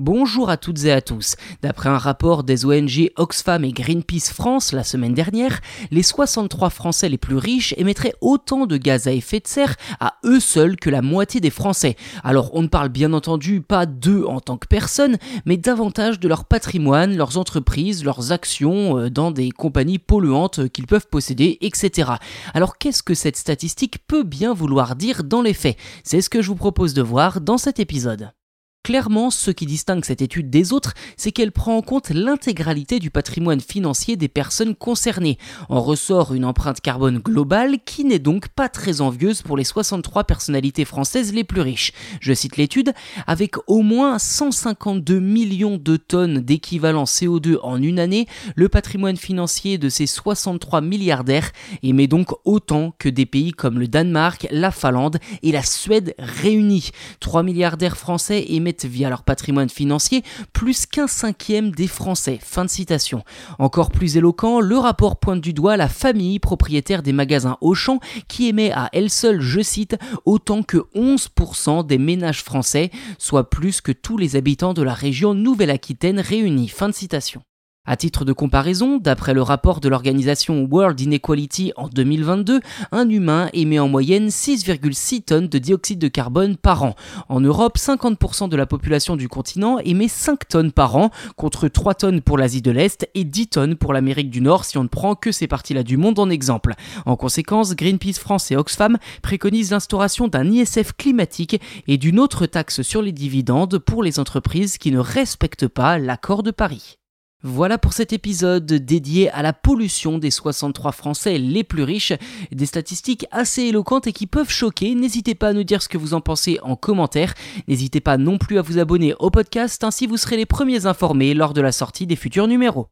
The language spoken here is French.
Bonjour à toutes et à tous. D'après un rapport des ONG Oxfam et Greenpeace France la semaine dernière, les 63 Français les plus riches émettraient autant de gaz à effet de serre à eux seuls que la moitié des Français. Alors on ne parle bien entendu pas d'eux en tant que personnes, mais davantage de leur patrimoine, leurs entreprises, leurs actions euh, dans des compagnies polluantes qu'ils peuvent posséder, etc. Alors qu'est-ce que cette statistique peut bien vouloir dire dans les faits? C'est ce que je vous propose de voir dans cet épisode. Clairement, ce qui distingue cette étude des autres, c'est qu'elle prend en compte l'intégralité du patrimoine financier des personnes concernées. En ressort une empreinte carbone globale qui n'est donc pas très envieuse pour les 63 personnalités françaises les plus riches. Je cite l'étude, avec au moins 152 millions de tonnes d'équivalent CO2 en une année, le patrimoine financier de ces 63 milliardaires émet donc autant que des pays comme le Danemark, la Finlande et la Suède réunis. 3 milliardaires français via leur patrimoine financier plus qu'un cinquième des Français. Fin de citation. Encore plus éloquent, le rapport pointe du doigt la famille propriétaire des magasins Auchan qui émet à elle seule, je cite, autant que 11% des ménages français, soit plus que tous les habitants de la région Nouvelle-Aquitaine réunis. Fin de citation. À titre de comparaison, d'après le rapport de l'organisation World Inequality en 2022, un humain émet en moyenne 6,6 tonnes de dioxyde de carbone par an. En Europe, 50% de la population du continent émet 5 tonnes par an, contre 3 tonnes pour l'Asie de l'Est et 10 tonnes pour l'Amérique du Nord si on ne prend que ces parties-là du monde en exemple. En conséquence, Greenpeace France et Oxfam préconisent l'instauration d'un ISF climatique et d'une autre taxe sur les dividendes pour les entreprises qui ne respectent pas l'accord de Paris. Voilà pour cet épisode dédié à la pollution des 63 Français les plus riches. Des statistiques assez éloquentes et qui peuvent choquer. N'hésitez pas à nous dire ce que vous en pensez en commentaire. N'hésitez pas non plus à vous abonner au podcast, ainsi vous serez les premiers informés lors de la sortie des futurs numéros.